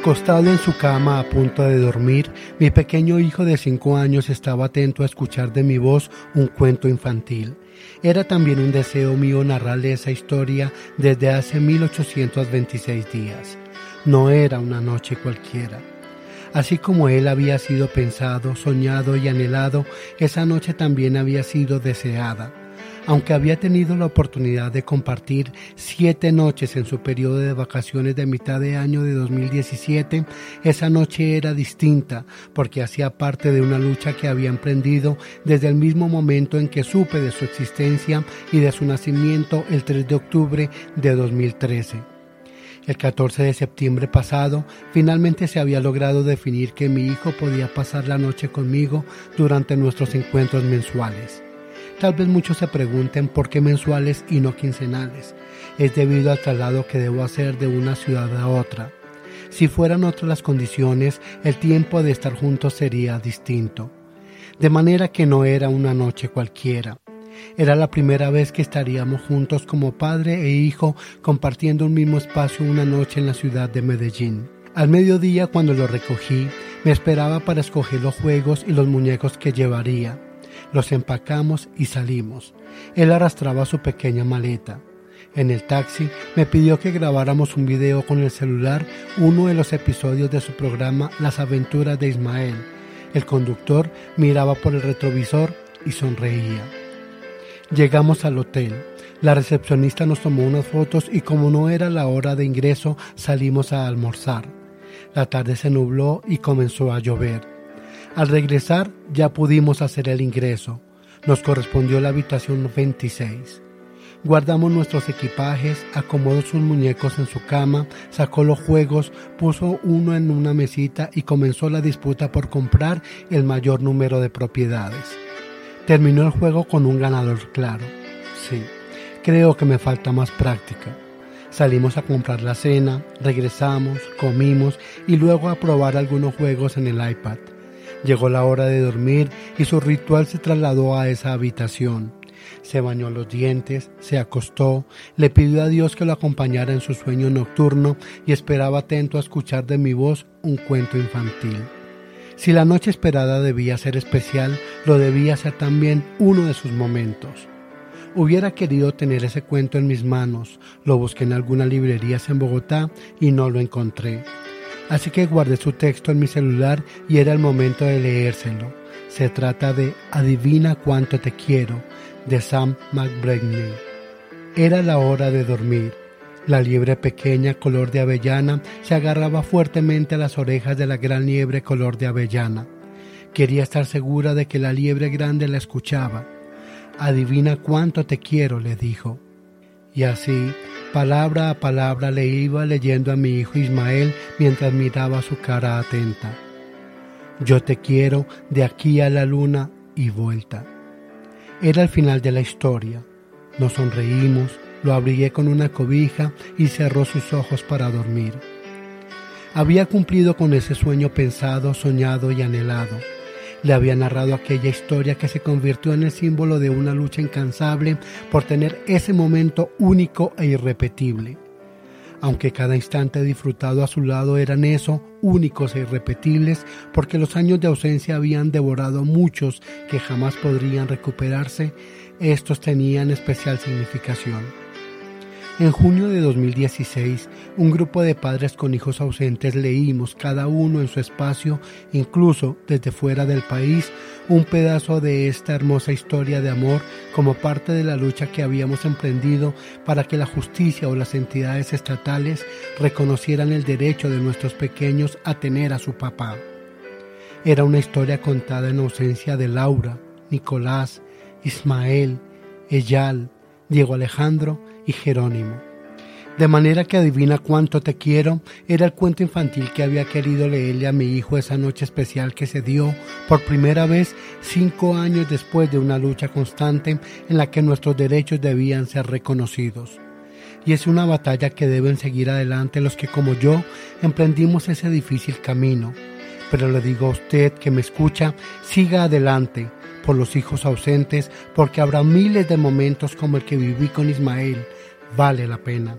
Acostado en su cama a punto de dormir, mi pequeño hijo de cinco años estaba atento a escuchar de mi voz un cuento infantil. Era también un deseo mío narrarle esa historia desde hace 1826 días. No era una noche cualquiera. Así como él había sido pensado, soñado y anhelado, esa noche también había sido deseada aunque había tenido la oportunidad de compartir siete noches en su periodo de vacaciones de mitad de año de 2017, esa noche era distinta porque hacía parte de una lucha que había emprendido desde el mismo momento en que supe de su existencia y de su nacimiento el 3 de octubre de 2013. El 14 de septiembre pasado, finalmente se había logrado definir que mi hijo podía pasar la noche conmigo durante nuestros encuentros mensuales. Tal vez muchos se pregunten por qué mensuales y no quincenales. Es debido al traslado que debo hacer de una ciudad a otra. Si fueran otras las condiciones, el tiempo de estar juntos sería distinto. De manera que no era una noche cualquiera. Era la primera vez que estaríamos juntos como padre e hijo compartiendo un mismo espacio una noche en la ciudad de Medellín. Al mediodía, cuando lo recogí, me esperaba para escoger los juegos y los muñecos que llevaría. Los empacamos y salimos. Él arrastraba su pequeña maleta. En el taxi me pidió que grabáramos un video con el celular, uno de los episodios de su programa Las aventuras de Ismael. El conductor miraba por el retrovisor y sonreía. Llegamos al hotel. La recepcionista nos tomó unas fotos y como no era la hora de ingreso salimos a almorzar. La tarde se nubló y comenzó a llover. Al regresar ya pudimos hacer el ingreso. Nos correspondió la habitación 26. Guardamos nuestros equipajes, acomodó sus muñecos en su cama, sacó los juegos, puso uno en una mesita y comenzó la disputa por comprar el mayor número de propiedades. Terminó el juego con un ganador claro. Sí, creo que me falta más práctica. Salimos a comprar la cena, regresamos, comimos y luego a probar algunos juegos en el iPad. Llegó la hora de dormir y su ritual se trasladó a esa habitación. Se bañó los dientes, se acostó, le pidió a Dios que lo acompañara en su sueño nocturno y esperaba atento a escuchar de mi voz un cuento infantil. Si la noche esperada debía ser especial, lo debía ser también uno de sus momentos. Hubiera querido tener ese cuento en mis manos, lo busqué en algunas librerías en Bogotá y no lo encontré. Así que guardé su texto en mi celular y era el momento de leérselo. Se trata de Adivina cuánto te quiero, de Sam McBrady. Era la hora de dormir. La liebre pequeña color de avellana se agarraba fuertemente a las orejas de la gran liebre color de avellana. Quería estar segura de que la liebre grande la escuchaba. Adivina cuánto te quiero, le dijo. Y así Palabra a palabra le iba leyendo a mi hijo Ismael mientras miraba su cara atenta. Yo te quiero de aquí a la luna y vuelta. Era el final de la historia. Nos sonreímos, lo abrigué con una cobija y cerró sus ojos para dormir. Había cumplido con ese sueño pensado, soñado y anhelado le había narrado aquella historia que se convirtió en el símbolo de una lucha incansable por tener ese momento único e irrepetible. Aunque cada instante disfrutado a su lado eran eso, únicos e irrepetibles, porque los años de ausencia habían devorado muchos que jamás podrían recuperarse, estos tenían especial significación. En junio de 2016, un grupo de padres con hijos ausentes leímos cada uno en su espacio, incluso desde fuera del país, un pedazo de esta hermosa historia de amor como parte de la lucha que habíamos emprendido para que la justicia o las entidades estatales reconocieran el derecho de nuestros pequeños a tener a su papá. Era una historia contada en ausencia de Laura, Nicolás, Ismael, Eyal, Diego Alejandro Jerónimo. De manera que adivina cuánto te quiero era el cuento infantil que había querido leerle a mi hijo esa noche especial que se dio por primera vez cinco años después de una lucha constante en la que nuestros derechos debían ser reconocidos. Y es una batalla que deben seguir adelante los que como yo emprendimos ese difícil camino. Pero le digo a usted que me escucha, siga adelante por los hijos ausentes, porque habrá miles de momentos como el que viví con Ismael. Vale la pena.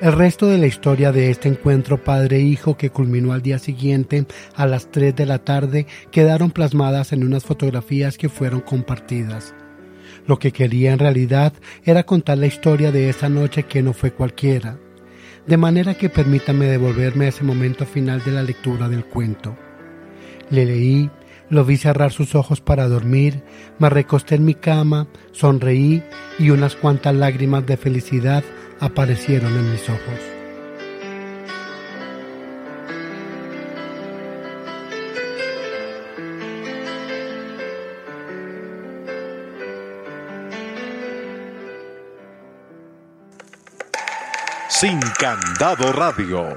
El resto de la historia de este encuentro padre-hijo que culminó al día siguiente a las 3 de la tarde quedaron plasmadas en unas fotografías que fueron compartidas. Lo que quería en realidad era contar la historia de esa noche que no fue cualquiera, de manera que permítame devolverme a ese momento final de la lectura del cuento. Le leí, lo vi cerrar sus ojos para dormir, me recosté en mi cama, sonreí y unas cuantas lágrimas de felicidad aparecieron en mis ojos. Sin Candado Radio.